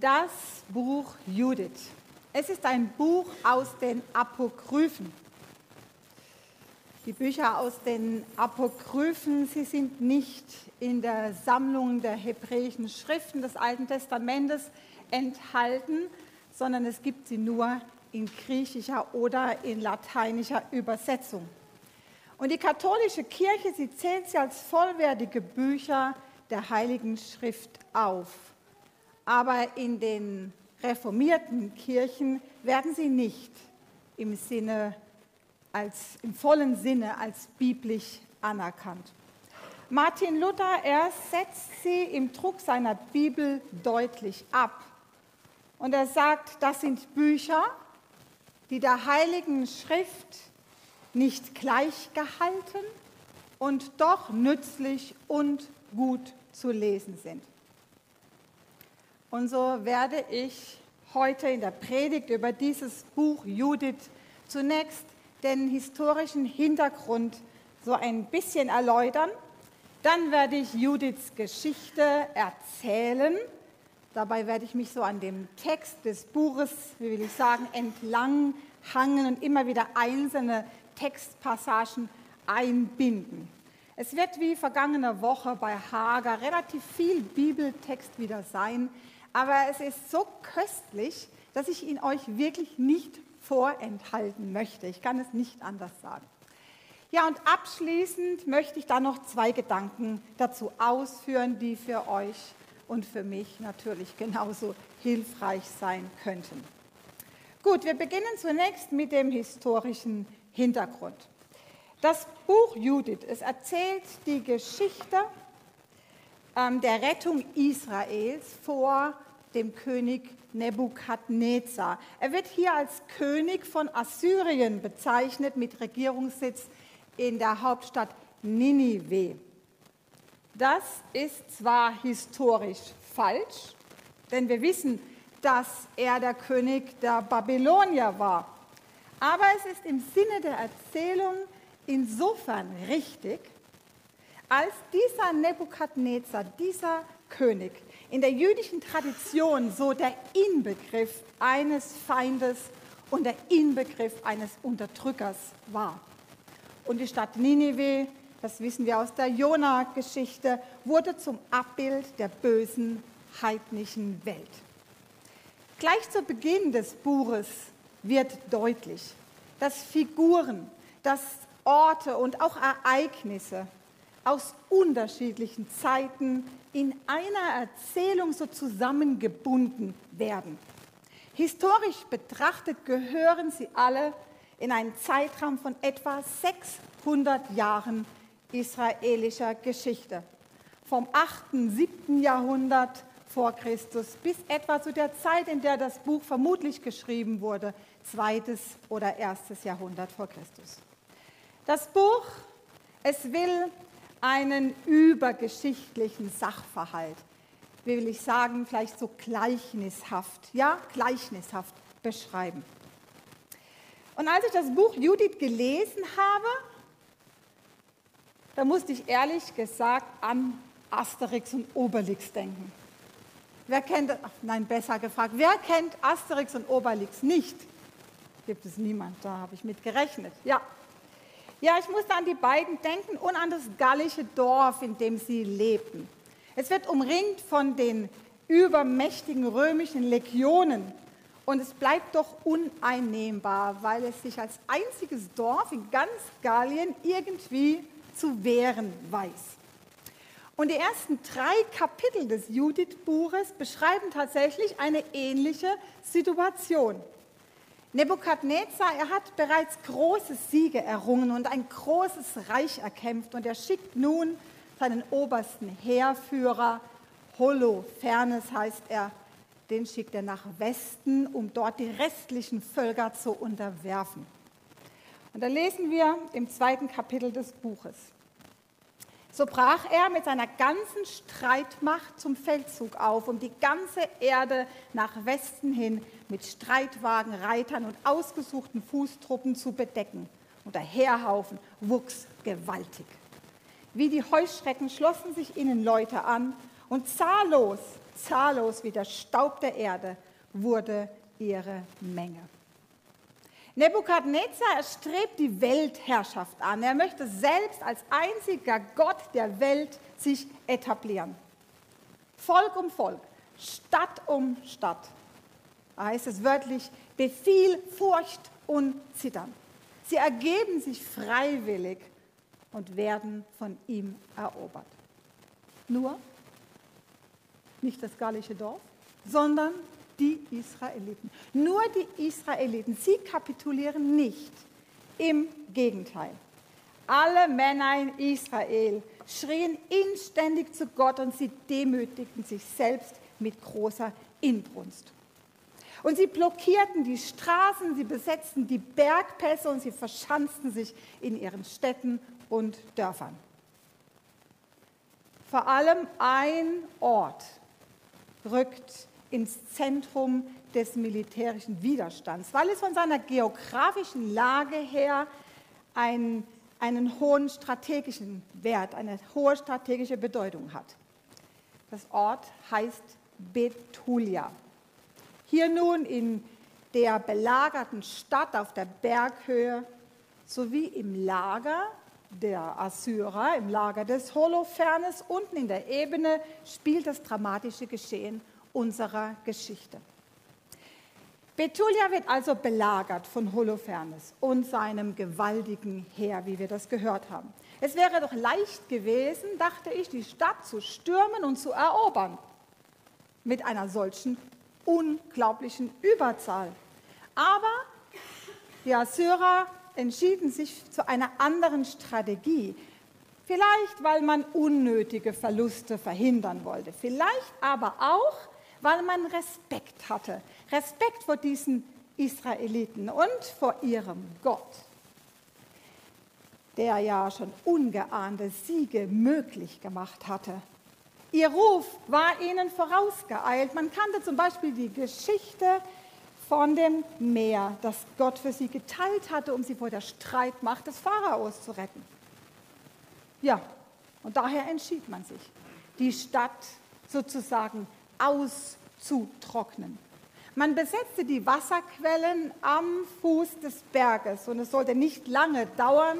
Das Buch Judith. Es ist ein Buch aus den Apokryphen. Die Bücher aus den Apokryphen, sie sind nicht in der Sammlung der hebräischen Schriften des Alten Testamentes enthalten, sondern es gibt sie nur in griechischer oder in lateinischer Übersetzung. Und die katholische Kirche, sie zählt sie als vollwertige Bücher der Heiligen Schrift auf. Aber in den reformierten Kirchen werden sie nicht im, Sinne als, im vollen Sinne als biblisch anerkannt. Martin Luther, er setzt sie im Druck seiner Bibel deutlich ab. Und er sagt, das sind Bücher, die der Heiligen Schrift nicht gleichgehalten und doch nützlich und gut zu lesen sind. Und so werde ich heute in der Predigt über dieses Buch Judith zunächst den historischen Hintergrund so ein bisschen erläutern. Dann werde ich Judiths Geschichte erzählen. Dabei werde ich mich so an dem Text des Buches, wie will ich sagen, entlang hangen und immer wieder einzelne Textpassagen einbinden. Es wird wie vergangene Woche bei Hager relativ viel Bibeltext wieder sein, aber es ist so köstlich, dass ich ihn euch wirklich nicht vorenthalten möchte. Ich kann es nicht anders sagen. Ja, und abschließend möchte ich da noch zwei Gedanken dazu ausführen, die für euch und für mich natürlich genauso hilfreich sein könnten. Gut, wir beginnen zunächst mit dem historischen Hintergrund. Das Buch Judith, es erzählt die Geschichte der Rettung Israels vor dem König Nebukadnezar. Er wird hier als König von Assyrien bezeichnet mit Regierungssitz in der Hauptstadt Ninive. Das ist zwar historisch falsch, denn wir wissen, dass er der König der Babylonier war. Aber es ist im Sinne der Erzählung insofern richtig, als dieser Nebukadnezar, dieser König, in der jüdischen Tradition so der Inbegriff eines Feindes und der Inbegriff eines Unterdrückers war. Und die Stadt Ninive, das wissen wir aus der Jona-Geschichte, wurde zum Abbild der bösen heidnischen Welt. Gleich zu Beginn des Buches wird deutlich, dass Figuren, dass Orte und auch Ereignisse aus unterschiedlichen Zeiten in einer Erzählung so zusammengebunden werden. Historisch betrachtet gehören sie alle in einen Zeitraum von etwa 600 Jahren israelischer Geschichte. Vom 8., 7. Jahrhundert vor Christus bis etwa zu der Zeit, in der das Buch vermutlich geschrieben wurde, zweites oder erstes Jahrhundert vor Christus. Das Buch, es will einen übergeschichtlichen Sachverhalt, wie will ich sagen, vielleicht so gleichnishaft, ja, gleichnishaft beschreiben. Und als ich das Buch Judith gelesen habe, da musste ich ehrlich gesagt an Asterix und Obelix denken. Wer kennt, ach, nein, besser gefragt, wer kennt Asterix und Obelix nicht? Gibt es niemand, da habe ich mit gerechnet. Ja. Ja, ich musste an die beiden denken und an das gallische Dorf, in dem sie lebten. Es wird umringt von den übermächtigen römischen Legionen und es bleibt doch uneinnehmbar, weil es sich als einziges Dorf in ganz Gallien irgendwie zu wehren weiß. Und die ersten drei Kapitel des Judith-Buches beschreiben tatsächlich eine ähnliche Situation. Nebukadnezar, er hat bereits große Siege errungen und ein großes Reich erkämpft und er schickt nun seinen obersten Heerführer, Holofernes heißt er, den schickt er nach Westen, um dort die restlichen Völker zu unterwerfen. Und da lesen wir im zweiten Kapitel des Buches. So brach er mit seiner ganzen Streitmacht zum Feldzug auf, um die ganze Erde nach Westen hin mit Streitwagen, Reitern und ausgesuchten Fußtruppen zu bedecken. Und der Heerhaufen wuchs gewaltig. Wie die Heuschrecken schlossen sich ihnen Leute an und zahllos zahllos wie der Staub der Erde wurde ihre Menge. Nebukadnezar strebt die Weltherrschaft an. Er möchte selbst als einziger Gott der Welt sich etablieren. Volk um Volk, Stadt um Stadt. Da heißt es wörtlich, Befehl, Furcht und Zittern. Sie ergeben sich freiwillig und werden von ihm erobert. Nur nicht das gallische Dorf, sondern die Israeliten. Nur die Israeliten, sie kapitulieren nicht. Im Gegenteil. Alle Männer in Israel schrien inständig zu Gott und sie demütigten sich selbst mit großer Inbrunst. Und sie blockierten die Straßen, sie besetzten die Bergpässe und sie verschanzten sich in ihren Städten und Dörfern. Vor allem ein Ort rückt ins Zentrum des militärischen Widerstands, weil es von seiner geografischen Lage her ein, einen hohen strategischen Wert, eine hohe strategische Bedeutung hat. Das Ort heißt Betulia. Hier nun in der belagerten Stadt auf der Berghöhe sowie im Lager der Assyrer, im Lager des Holofernes, unten in der Ebene spielt das dramatische Geschehen unserer Geschichte. Betulia wird also belagert von Holofernes und seinem gewaltigen Heer, wie wir das gehört haben. Es wäre doch leicht gewesen, dachte ich, die Stadt zu stürmen und zu erobern mit einer solchen unglaublichen Überzahl. Aber die Assyrer entschieden sich zu einer anderen Strategie. Vielleicht, weil man unnötige Verluste verhindern wollte. Vielleicht aber auch, weil man Respekt hatte. Respekt vor diesen Israeliten und vor ihrem Gott, der ja schon ungeahnte Siege möglich gemacht hatte. Ihr Ruf war ihnen vorausgeeilt. Man kannte zum Beispiel die Geschichte von dem Meer, das Gott für sie geteilt hatte, um sie vor der Streitmacht des Pharaos zu retten. Ja, und daher entschied man sich, die Stadt sozusagen auszutrocknen. Man besetzte die Wasserquellen am Fuß des Berges und es sollte nicht lange dauern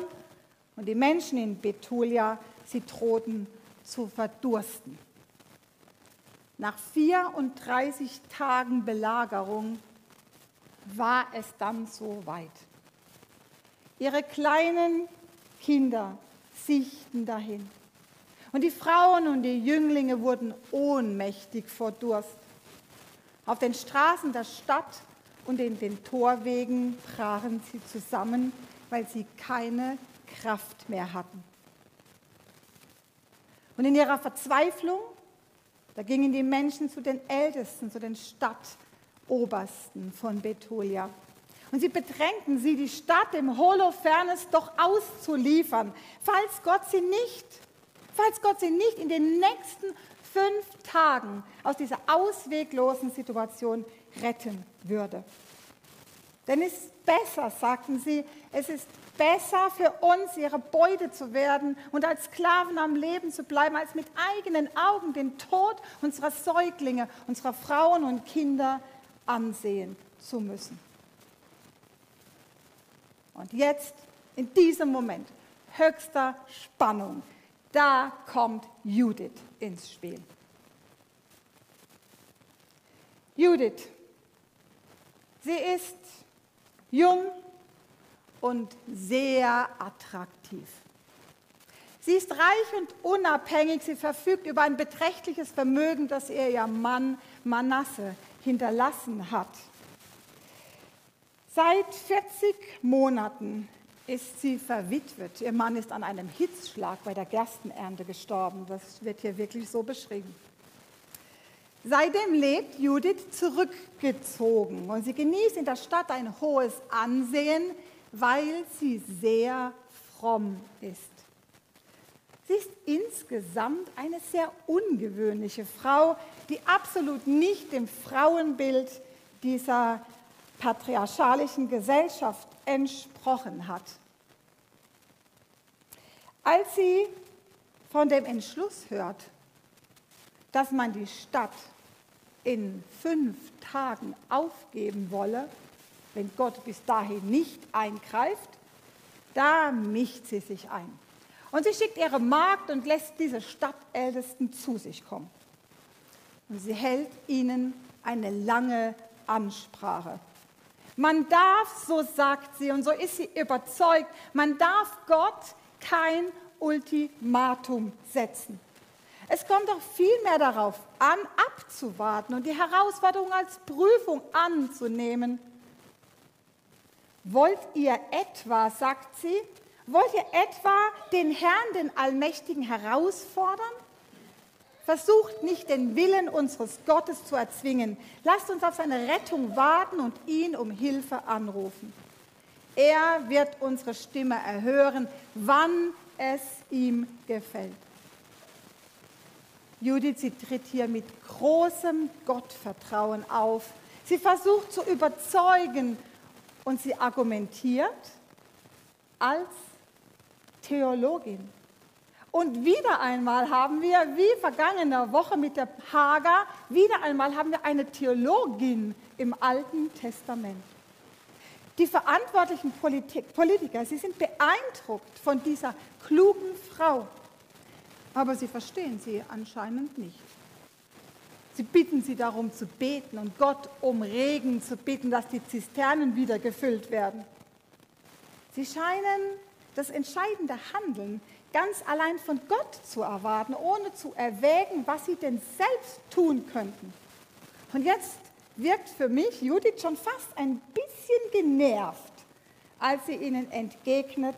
und die Menschen in Betulia, sie drohten zu verdursten. Nach 34 Tagen Belagerung war es dann so weit. Ihre kleinen Kinder siechten dahin. Und die Frauen und die Jünglinge wurden ohnmächtig vor Durst. Auf den Straßen der Stadt und in den Torwegen brachen sie zusammen, weil sie keine Kraft mehr hatten. Und in ihrer Verzweiflung, da gingen die Menschen zu den Ältesten, zu den Stadtobersten von Betulia. Und sie bedrängten sie, die Stadt dem Holofernes doch auszuliefern, falls Gott sie nicht, falls Gott sie nicht in den nächsten fünf Tagen aus dieser ausweglosen Situation retten würde. Denn es ist besser, sagten sie, es ist besser für uns, ihre Beute zu werden und als Sklaven am Leben zu bleiben, als mit eigenen Augen den Tod unserer Säuglinge, unserer Frauen und Kinder ansehen zu müssen. Und jetzt, in diesem Moment, höchster Spannung, da kommt Judith ins Spiel. Judith, sie ist jung, und sehr attraktiv. Sie ist reich und unabhängig, sie verfügt über ein beträchtliches Vermögen, das ihr ihr Mann Manasse hinterlassen hat. Seit 40 Monaten ist sie verwitwet. Ihr Mann ist an einem Hitzschlag bei der Gerstenernte gestorben. Das wird hier wirklich so beschrieben. Seitdem lebt Judith zurückgezogen und sie genießt in der Stadt ein hohes Ansehen, weil sie sehr fromm ist. Sie ist insgesamt eine sehr ungewöhnliche Frau, die absolut nicht dem Frauenbild dieser patriarchalischen Gesellschaft entsprochen hat. Als sie von dem Entschluss hört, dass man die Stadt in fünf Tagen aufgeben wolle, wenn Gott bis dahin nicht eingreift, da mischt sie sich ein. Und sie schickt ihre Magd und lässt diese Stadtältesten zu sich kommen. Und sie hält ihnen eine lange Ansprache. Man darf, so sagt sie, und so ist sie überzeugt, man darf Gott kein Ultimatum setzen. Es kommt doch vielmehr darauf an, abzuwarten und die Herausforderung als Prüfung anzunehmen. Wollt ihr etwa, sagt sie, wollt ihr etwa den Herrn, den Allmächtigen, herausfordern? Versucht nicht den Willen unseres Gottes zu erzwingen. Lasst uns auf seine Rettung warten und ihn um Hilfe anrufen. Er wird unsere Stimme erhören, wann es ihm gefällt. Judith, sie tritt hier mit großem Gottvertrauen auf. Sie versucht zu überzeugen und sie argumentiert als Theologin. Und wieder einmal haben wir, wie vergangene Woche mit der Hager, wieder einmal haben wir eine Theologin im Alten Testament. Die verantwortlichen Politik, Politiker, sie sind beeindruckt von dieser klugen Frau, aber sie verstehen sie anscheinend nicht. Sie bitten sie darum zu beten und Gott um Regen zu bitten, dass die Zisternen wieder gefüllt werden. Sie scheinen das entscheidende Handeln ganz allein von Gott zu erwarten, ohne zu erwägen, was sie denn selbst tun könnten. Und jetzt wirkt für mich Judith schon fast ein bisschen genervt, als sie ihnen entgegnet,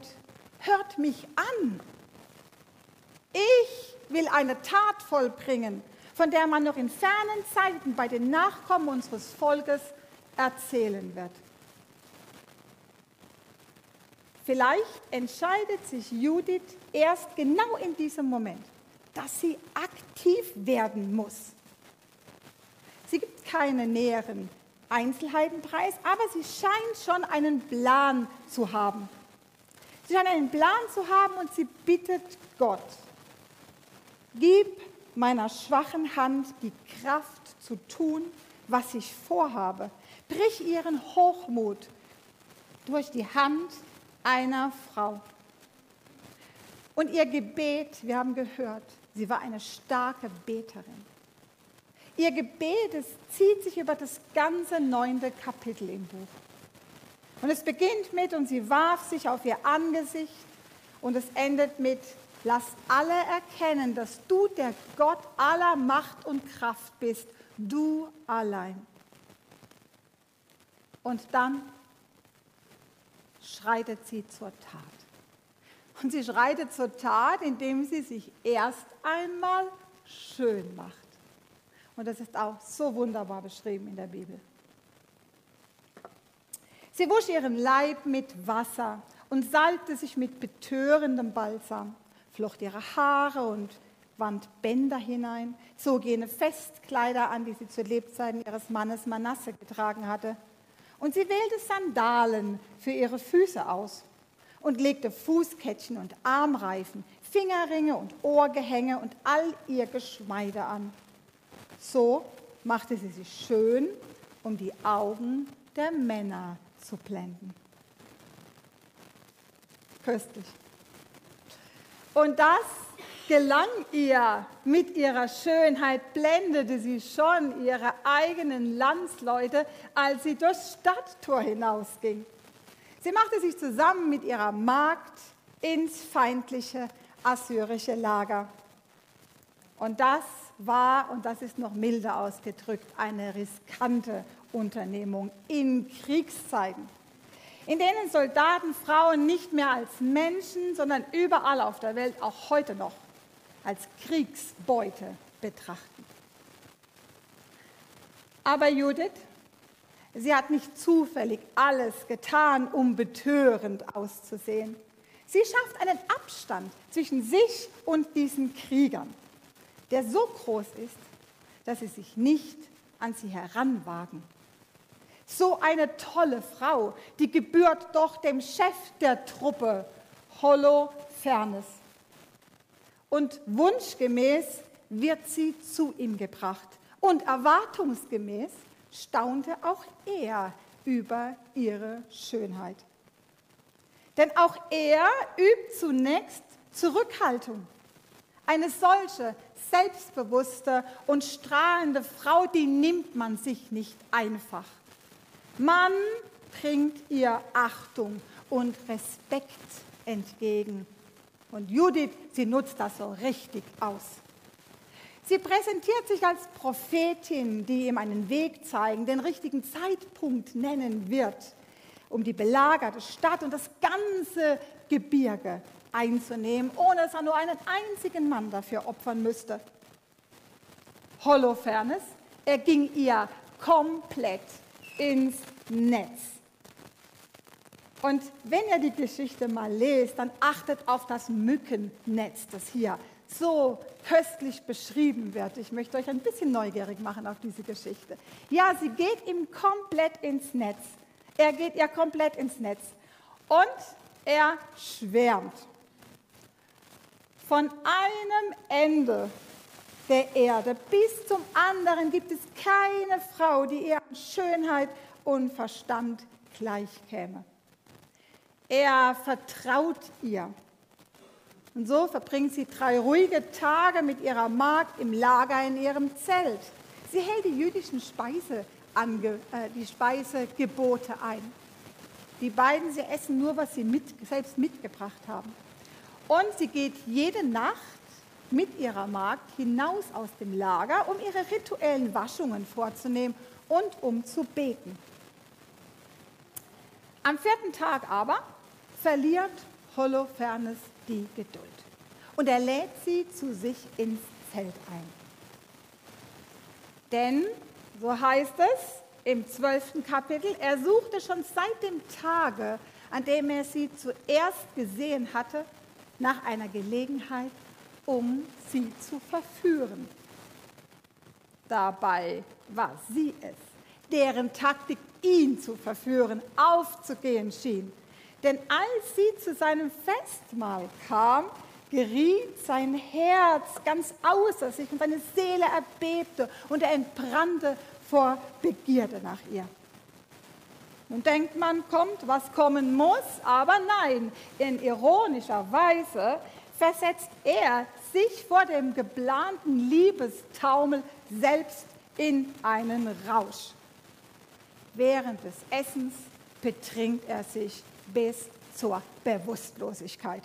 hört mich an. Ich will eine Tat vollbringen, von der man noch in fernen Zeiten bei den Nachkommen unseres Volkes erzählen wird. Vielleicht entscheidet sich Judith erst genau in diesem Moment, dass sie aktiv werden muss. Sie gibt keine näheren Einzelheiten preis, aber sie scheint schon einen Plan zu haben. Sie scheint einen Plan zu haben und sie bittet Gott, gib meiner schwachen Hand die Kraft zu tun, was ich vorhabe. Brich ihren Hochmut durch die Hand einer Frau. Und ihr Gebet, wir haben gehört, sie war eine starke Beterin. Ihr Gebet, es zieht sich über das ganze neunte Kapitel im Buch. Und es beginnt mit, und sie warf sich auf ihr Angesicht, und es endet mit, lass alle erkennen, dass du der Gott aller Macht und Kraft bist, du allein. Und dann schreitet sie zur Tat. Und sie schreitet zur Tat, indem sie sich erst einmal schön macht. Und das ist auch so wunderbar beschrieben in der Bibel. Sie wusch ihren Leib mit Wasser und salbte sich mit betörendem Balsam, flocht ihre Haare und wand Bänder hinein, zog jene Festkleider an, die sie zu Lebzeiten ihres Mannes Manasse getragen hatte und sie wählte Sandalen für ihre Füße aus und legte Fußkettchen und Armreifen, Fingerringe und Ohrgehänge und all ihr Geschmeide an. So machte sie sich schön, um die Augen der Männer zu blenden. Köstlich. Und das gelang ihr mit ihrer Schönheit, blendete sie schon ihre eigenen Landsleute, als sie durchs Stadttor hinausging. Sie machte sich zusammen mit ihrer Magd ins feindliche assyrische Lager. Und das war, und das ist noch milder ausgedrückt, eine riskante Unternehmung in Kriegszeiten in denen Soldaten Frauen nicht mehr als Menschen, sondern überall auf der Welt, auch heute noch, als Kriegsbeute betrachten. Aber Judith, sie hat nicht zufällig alles getan, um betörend auszusehen. Sie schafft einen Abstand zwischen sich und diesen Kriegern, der so groß ist, dass sie sich nicht an sie heranwagen. So eine tolle Frau, die gebührt doch dem Chef der Truppe, Holofernes und wunschgemäß wird sie zu ihm gebracht Und erwartungsgemäß staunte auch er über ihre Schönheit. Denn auch er übt zunächst Zurückhaltung. Eine solche selbstbewusste und strahlende Frau, die nimmt man sich nicht einfach. Man bringt ihr Achtung und Respekt entgegen. Und Judith, sie nutzt das so richtig aus. Sie präsentiert sich als Prophetin, die ihm einen Weg zeigen, den richtigen Zeitpunkt nennen wird, um die belagerte Stadt und das ganze Gebirge einzunehmen, ohne dass er nur einen einzigen Mann dafür opfern müsste. Holofernes, er ging ihr komplett ins Netz. Und wenn ihr die Geschichte mal lest, dann achtet auf das Mückennetz, das hier so köstlich beschrieben wird. Ich möchte euch ein bisschen neugierig machen auf diese Geschichte. Ja, sie geht ihm komplett ins Netz. Er geht ihr komplett ins Netz. Und er schwärmt. Von einem Ende der Erde bis zum anderen gibt es keine Frau, die ihr an Schönheit und Verstand gleichkäme. Er vertraut ihr. Und so verbringt sie drei ruhige Tage mit ihrer Magd im Lager in ihrem Zelt. Sie hält die jüdischen Speise, äh, die Speisegebote ein. Die beiden, sie essen nur, was sie mit, selbst mitgebracht haben. Und sie geht jede Nacht mit ihrer Magd hinaus aus dem Lager, um ihre rituellen Waschungen vorzunehmen und um zu beten. Am vierten Tag aber verliert Holofernes die Geduld und er lädt sie zu sich ins Zelt ein. Denn, so heißt es im zwölften Kapitel, er suchte schon seit dem Tage, an dem er sie zuerst gesehen hatte, nach einer Gelegenheit, um sie zu verführen. Dabei war sie es, deren Taktik ihn zu verführen, aufzugehen schien. Denn als sie zu seinem Festmahl kam, geriet sein Herz ganz außer sich und seine Seele erbebte und er entbrannte vor Begierde nach ihr. Nun denkt man, kommt, was kommen muss, aber nein, in ironischer Weise versetzt er sich vor dem geplanten Liebestaumel selbst in einen Rausch. Während des Essens betrinkt er sich bis zur Bewusstlosigkeit.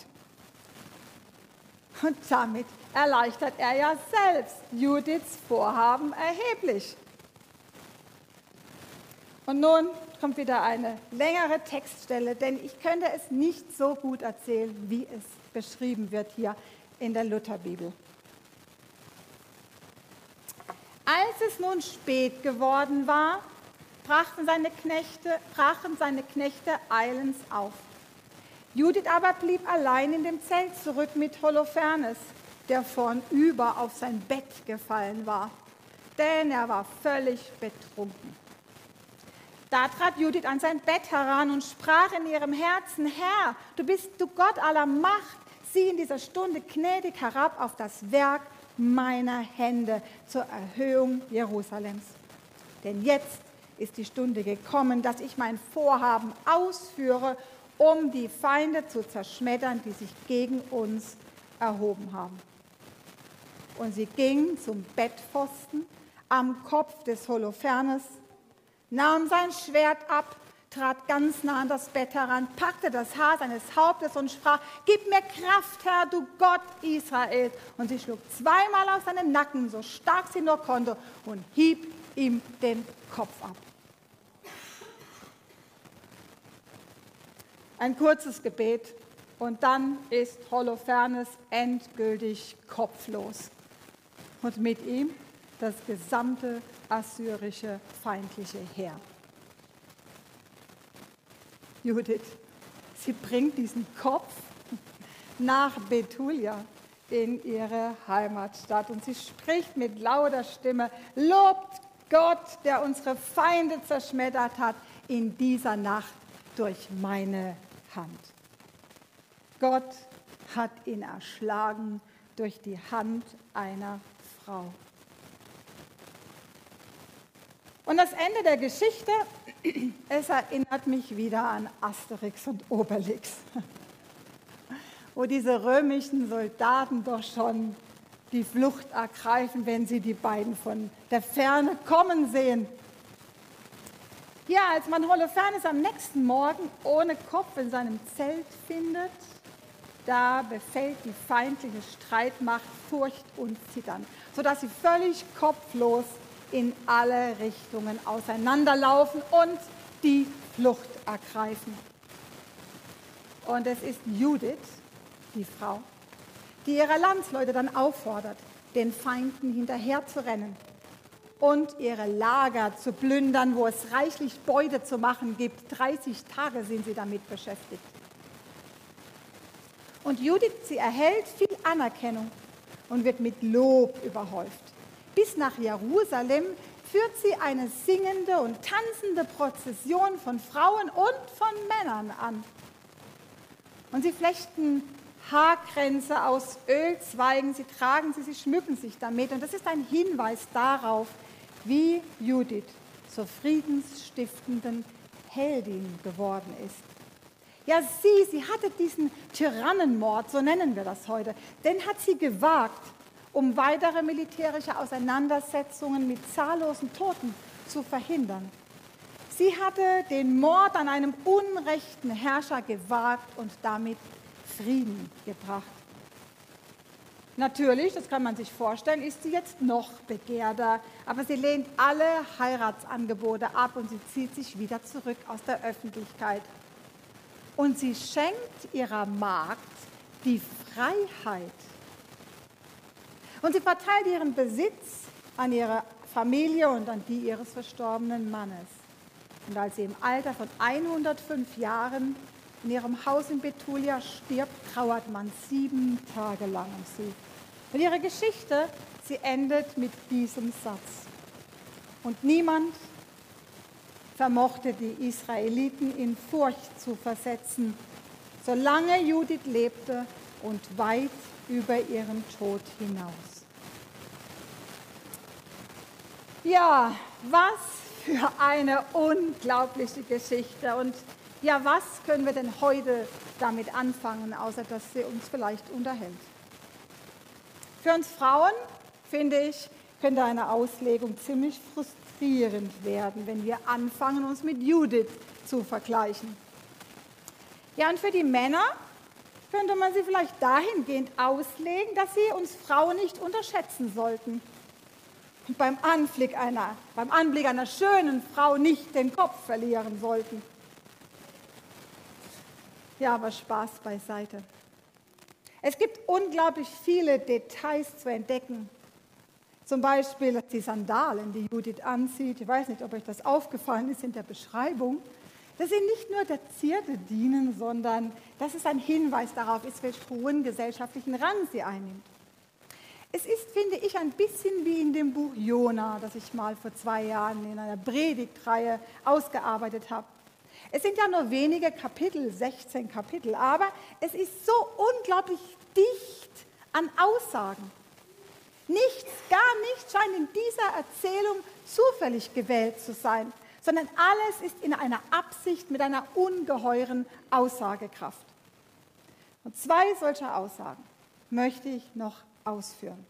Und damit erleichtert er ja selbst Judiths Vorhaben erheblich. Und nun kommt wieder eine längere Textstelle, denn ich könnte es nicht so gut erzählen, wie es beschrieben wird hier in der Lutherbibel. Als es nun spät geworden war, brachten seine Knechte, brachen seine Knechte eilends auf. Judith aber blieb allein in dem Zelt zurück mit Holofernes, der vornüber auf sein Bett gefallen war, denn er war völlig betrunken. Da trat Judith an sein Bett heran und sprach in ihrem Herzen, Herr, du bist du Gott aller Macht, sieh in dieser Stunde gnädig herab auf das Werk meiner Hände zur Erhöhung Jerusalems. Denn jetzt ist die Stunde gekommen, dass ich mein Vorhaben ausführe, um die Feinde zu zerschmettern, die sich gegen uns erhoben haben. Und sie ging zum Bettpfosten am Kopf des Holofernes nahm sein Schwert ab, trat ganz nah an das Bett heran, packte das Haar seines Hauptes und sprach, Gib mir Kraft, Herr, du Gott Israels. Und sie schlug zweimal auf seinen Nacken, so stark sie nur konnte, und hieb ihm den Kopf ab. Ein kurzes Gebet und dann ist Holofernes endgültig kopflos. Und mit ihm das gesamte assyrische feindliche Heer. Judith, sie bringt diesen Kopf nach Betulia in ihre Heimatstadt und sie spricht mit lauter Stimme, lobt Gott, der unsere Feinde zerschmettert hat in dieser Nacht durch meine Hand. Gott hat ihn erschlagen durch die Hand einer Frau. Und das Ende der Geschichte, es erinnert mich wieder an Asterix und Obelix, wo diese römischen Soldaten doch schon die Flucht ergreifen, wenn sie die beiden von der Ferne kommen sehen. Ja, als man Holofernes am nächsten Morgen ohne Kopf in seinem Zelt findet, da befällt die feindliche Streitmacht Furcht und Zittern, sodass sie völlig kopflos in alle Richtungen auseinanderlaufen und die Flucht ergreifen. Und es ist Judith, die Frau, die ihre Landsleute dann auffordert, den Feinden hinterher zu rennen und ihre Lager zu plündern, wo es reichlich Beute zu machen gibt. 30 Tage sind sie damit beschäftigt. Und Judith, sie erhält viel Anerkennung und wird mit Lob überhäuft. Bis nach Jerusalem führt sie eine singende und tanzende Prozession von Frauen und von Männern an. Und sie flechten Haarkränze aus Ölzweigen, sie tragen sie, sie schmücken sich damit. Und das ist ein Hinweis darauf, wie Judith zur friedensstiftenden Heldin geworden ist. Ja, sie, sie hatte diesen Tyrannenmord, so nennen wir das heute, den hat sie gewagt, um weitere militärische Auseinandersetzungen mit zahllosen Toten zu verhindern. Sie hatte den Mord an einem unrechten Herrscher gewagt und damit Frieden gebracht. Natürlich, das kann man sich vorstellen, ist sie jetzt noch begehrter, aber sie lehnt alle Heiratsangebote ab und sie zieht sich wieder zurück aus der Öffentlichkeit. Und sie schenkt ihrer Magd die Freiheit. Und sie verteilt ihren Besitz an ihre Familie und an die ihres verstorbenen Mannes. Und als sie im Alter von 105 Jahren in ihrem Haus in Betulia stirbt, trauert man sieben Tage lang um sie. Und ihre Geschichte, sie endet mit diesem Satz. Und niemand vermochte die Israeliten in Furcht zu versetzen, solange Judith lebte und weit über ihren Tod hinaus. Ja, was für eine unglaubliche Geschichte. Und ja, was können wir denn heute damit anfangen, außer dass sie uns vielleicht unterhält? Für uns Frauen, finde ich, könnte eine Auslegung ziemlich frustrierend werden, wenn wir anfangen, uns mit Judith zu vergleichen. Ja, und für die Männer könnte man sie vielleicht dahingehend auslegen, dass sie uns Frauen nicht unterschätzen sollten. Und beim Anblick einer, beim Anblick einer schönen Frau nicht den Kopf verlieren sollten. Ja, aber Spaß beiseite. Es gibt unglaublich viele Details zu entdecken. Zum Beispiel die Sandalen, die Judith anzieht. Ich weiß nicht, ob euch das aufgefallen ist in der Beschreibung. Dass sie nicht nur der Zierde dienen, sondern dass es ein Hinweis darauf ist, welchen hohen gesellschaftlichen Rang sie einnimmt. Es ist, finde ich, ein bisschen wie in dem Buch Jona, das ich mal vor zwei Jahren in einer Predigtreihe ausgearbeitet habe. Es sind ja nur wenige Kapitel, 16 Kapitel, aber es ist so unglaublich dicht an Aussagen. Nichts, gar nichts scheint in dieser Erzählung zufällig gewählt zu sein, sondern alles ist in einer Absicht mit einer ungeheuren Aussagekraft. Und zwei solcher Aussagen möchte ich noch ausführen.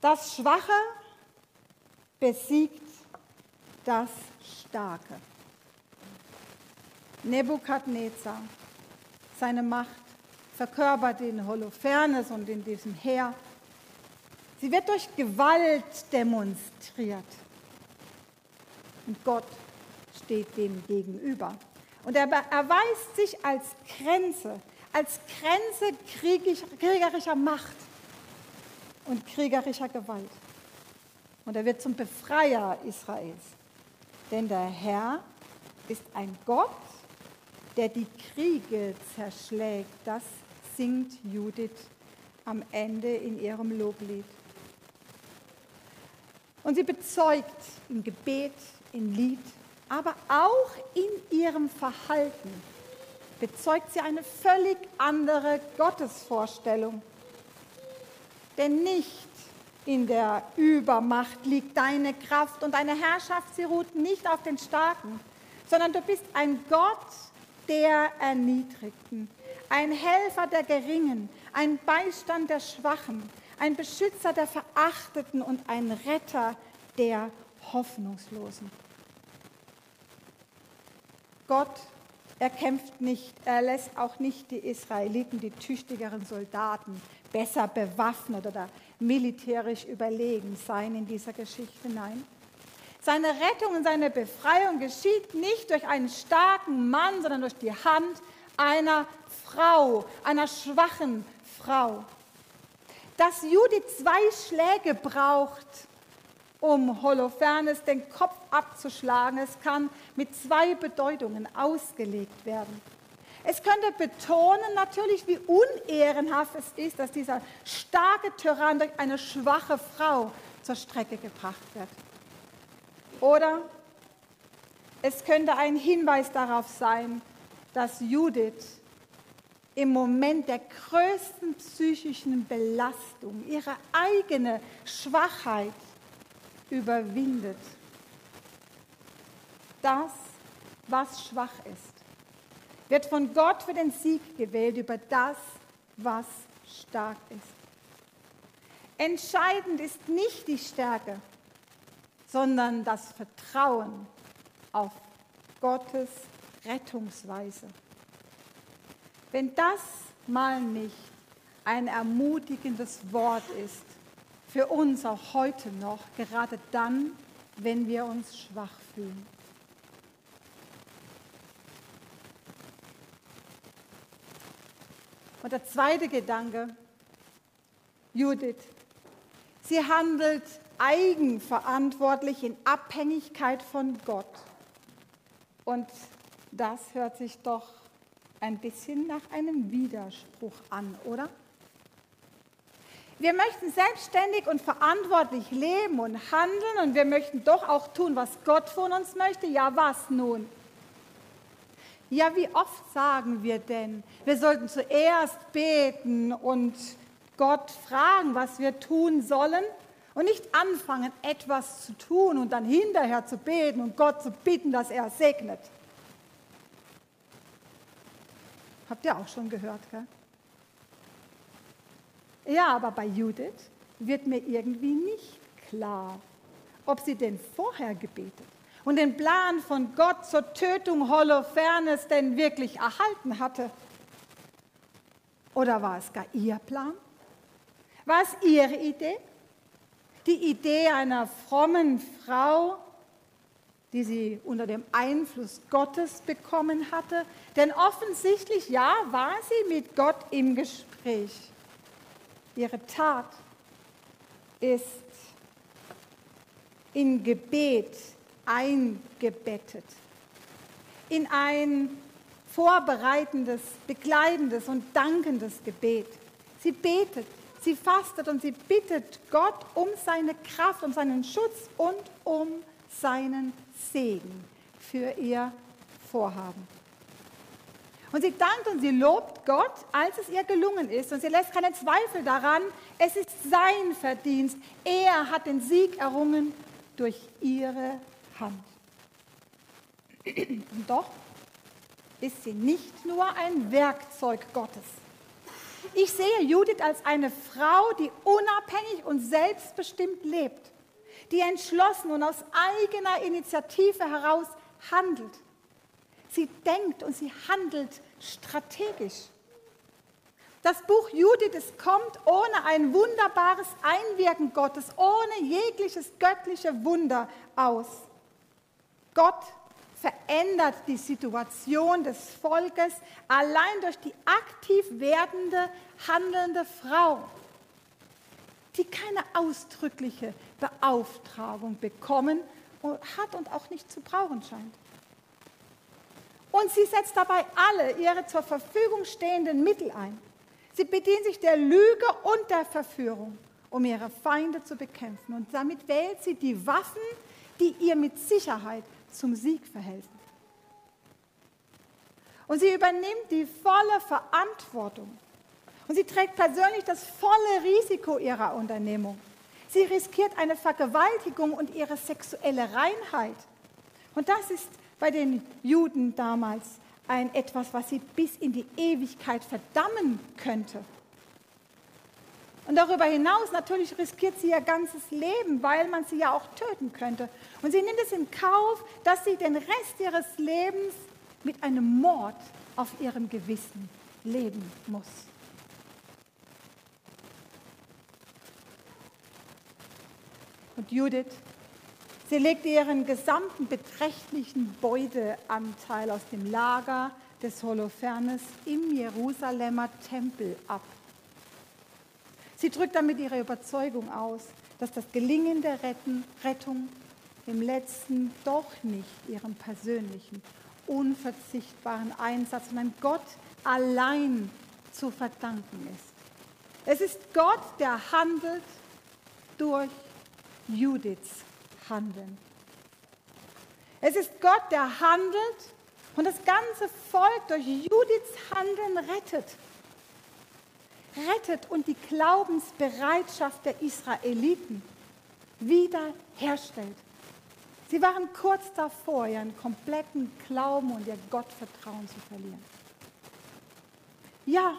Das Schwache besiegt das Starke. Nebukadnezar, seine Macht verkörpert in Holofernes und in diesem Heer. Sie wird durch Gewalt demonstriert. Und Gott steht dem gegenüber. Und er erweist sich als Grenze, als Grenze kriegerischer Macht und kriegerischer Gewalt. Und er wird zum Befreier Israels. Denn der Herr ist ein Gott, der die Kriege zerschlägt. Das singt Judith am Ende in ihrem Loblied. Und sie bezeugt im Gebet, im Lied, aber auch in ihrem Verhalten bezeugt sie eine völlig andere Gottesvorstellung. Denn nicht In der Übermacht liegt deine Kraft und deine Herrschaft, sie ruht nicht auf den Starken, sondern du bist ein Gott der Erniedrigten, ein Helfer der Geringen, ein Beistand der Schwachen, ein Beschützer der Verachteten und ein Retter der Hoffnungslosen. Gott, er kämpft nicht, er lässt auch nicht die Israeliten, die tüchtigeren Soldaten, besser bewaffnet oder militärisch überlegen sein in dieser Geschichte. Nein. Seine Rettung und seine Befreiung geschieht nicht durch einen starken Mann, sondern durch die Hand einer Frau, einer schwachen Frau. Dass Judith zwei Schläge braucht, um Holofernes den Kopf abzuschlagen, es kann mit zwei Bedeutungen ausgelegt werden. Es könnte betonen natürlich, wie unehrenhaft es ist, dass dieser starke Tyrann durch eine schwache Frau zur Strecke gebracht wird. Oder es könnte ein Hinweis darauf sein, dass Judith im Moment der größten psychischen Belastung ihre eigene Schwachheit überwindet. Das, was schwach ist, wird von Gott für den Sieg gewählt über das, was stark ist. Entscheidend ist nicht die Stärke, sondern das Vertrauen auf Gottes Rettungsweise. Wenn das mal nicht ein ermutigendes Wort ist für uns auch heute noch, gerade dann, wenn wir uns schwach fühlen. Und der zweite Gedanke, Judith, sie handelt eigenverantwortlich in Abhängigkeit von Gott. Und das hört sich doch ein bisschen nach einem Widerspruch an, oder? Wir möchten selbstständig und verantwortlich leben und handeln und wir möchten doch auch tun, was Gott von uns möchte. Ja, was nun? Ja, wie oft sagen wir denn, wir sollten zuerst beten und Gott fragen, was wir tun sollen und nicht anfangen, etwas zu tun und dann hinterher zu beten und Gott zu bitten, dass er segnet. Habt ihr auch schon gehört, gell? Ja, aber bei Judith wird mir irgendwie nicht klar, ob sie denn vorher gebetet und den Plan von Gott zur Tötung Holofernes denn wirklich erhalten hatte. Oder war es gar ihr Plan? War es ihre Idee? Die Idee einer frommen Frau, die sie unter dem Einfluss Gottes bekommen hatte? Denn offensichtlich, ja, war sie mit Gott im Gespräch. Ihre Tat ist in Gebet eingebettet, in ein vorbereitendes, begleitendes und dankendes Gebet. Sie betet, sie fastet und sie bittet Gott um seine Kraft, um seinen Schutz und um seinen Segen für ihr Vorhaben. Und sie dankt und sie lobt Gott, als es ihr gelungen ist. Und sie lässt keinen Zweifel daran, es ist sein Verdienst. Er hat den Sieg errungen durch ihre Hand. Und doch ist sie nicht nur ein Werkzeug Gottes. Ich sehe Judith als eine Frau, die unabhängig und selbstbestimmt lebt, die entschlossen und aus eigener Initiative heraus handelt. Sie denkt und sie handelt strategisch. Das Buch Judith, es kommt ohne ein wunderbares Einwirken Gottes, ohne jegliches göttliche Wunder aus. Gott verändert die Situation des Volkes allein durch die aktiv werdende, handelnde Frau, die keine ausdrückliche Beauftragung bekommen hat und auch nicht zu brauchen scheint. Und sie setzt dabei alle ihre zur Verfügung stehenden Mittel ein. Sie bedient sich der Lüge und der Verführung, um ihre Feinde zu bekämpfen. Und damit wählt sie die Waffen, die ihr mit Sicherheit zum Sieg verhelfen. Und sie übernimmt die volle Verantwortung. Und sie trägt persönlich das volle Risiko ihrer Unternehmung. Sie riskiert eine Vergewaltigung und ihre sexuelle Reinheit. Und das ist bei den Juden damals ein etwas, was sie bis in die Ewigkeit verdammen könnte. Und darüber hinaus natürlich riskiert sie ihr ganzes Leben, weil man sie ja auch töten könnte. Und sie nimmt es in Kauf, dass sie den Rest ihres Lebens mit einem Mord auf ihrem Gewissen leben muss. Und Judith, sie legte ihren gesamten beträchtlichen Beuteanteil aus dem Lager des Holofernes im Jerusalemer Tempel ab. Sie drückt damit ihre Überzeugung aus, dass das Gelingen der Retten, Rettung im letzten doch nicht ihrem persönlichen, unverzichtbaren Einsatz, sondern Gott allein zu verdanken ist. Es ist Gott, der handelt durch Judiths Handeln. Es ist Gott, der handelt und das ganze Volk durch Judiths Handeln rettet. Rettet und die Glaubensbereitschaft der Israeliten wiederherstellt. Sie waren kurz davor, ihren kompletten Glauben und ihr Gottvertrauen zu verlieren. Ja,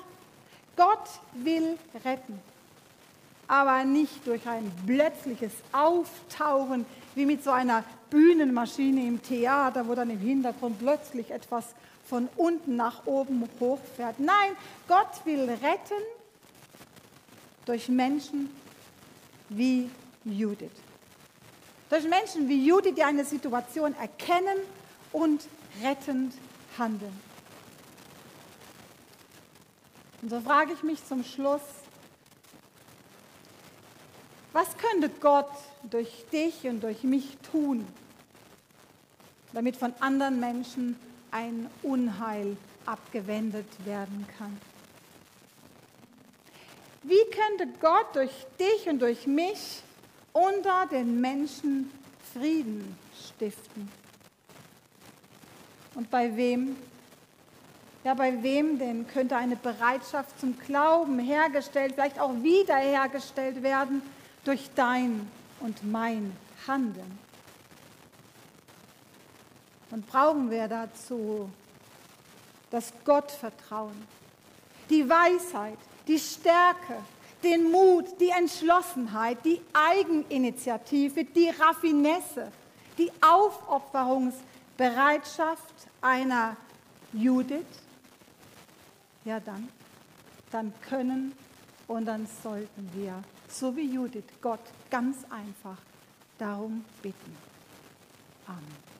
Gott will retten aber nicht durch ein plötzliches Auftauchen wie mit so einer Bühnenmaschine im Theater, wo dann im Hintergrund plötzlich etwas von unten nach oben hochfährt. Nein, Gott will retten durch Menschen wie Judith. Durch Menschen wie Judith, die eine Situation erkennen und rettend handeln. Und so frage ich mich zum Schluss, was könnte Gott durch dich und durch mich tun, damit von anderen Menschen ein Unheil abgewendet werden kann? Wie könnte Gott durch dich und durch mich unter den Menschen Frieden stiften? Und bei wem? Ja, bei wem denn könnte eine Bereitschaft zum Glauben hergestellt, vielleicht auch wiederhergestellt werden, durch dein und mein Handeln. Und brauchen wir dazu das Gottvertrauen, die Weisheit, die Stärke, den Mut, die Entschlossenheit, die Eigeninitiative, die Raffinesse, die Aufopferungsbereitschaft einer Judith, ja dann, dann können und dann sollten wir so wie Judith, Gott ganz einfach darum bitten. Amen.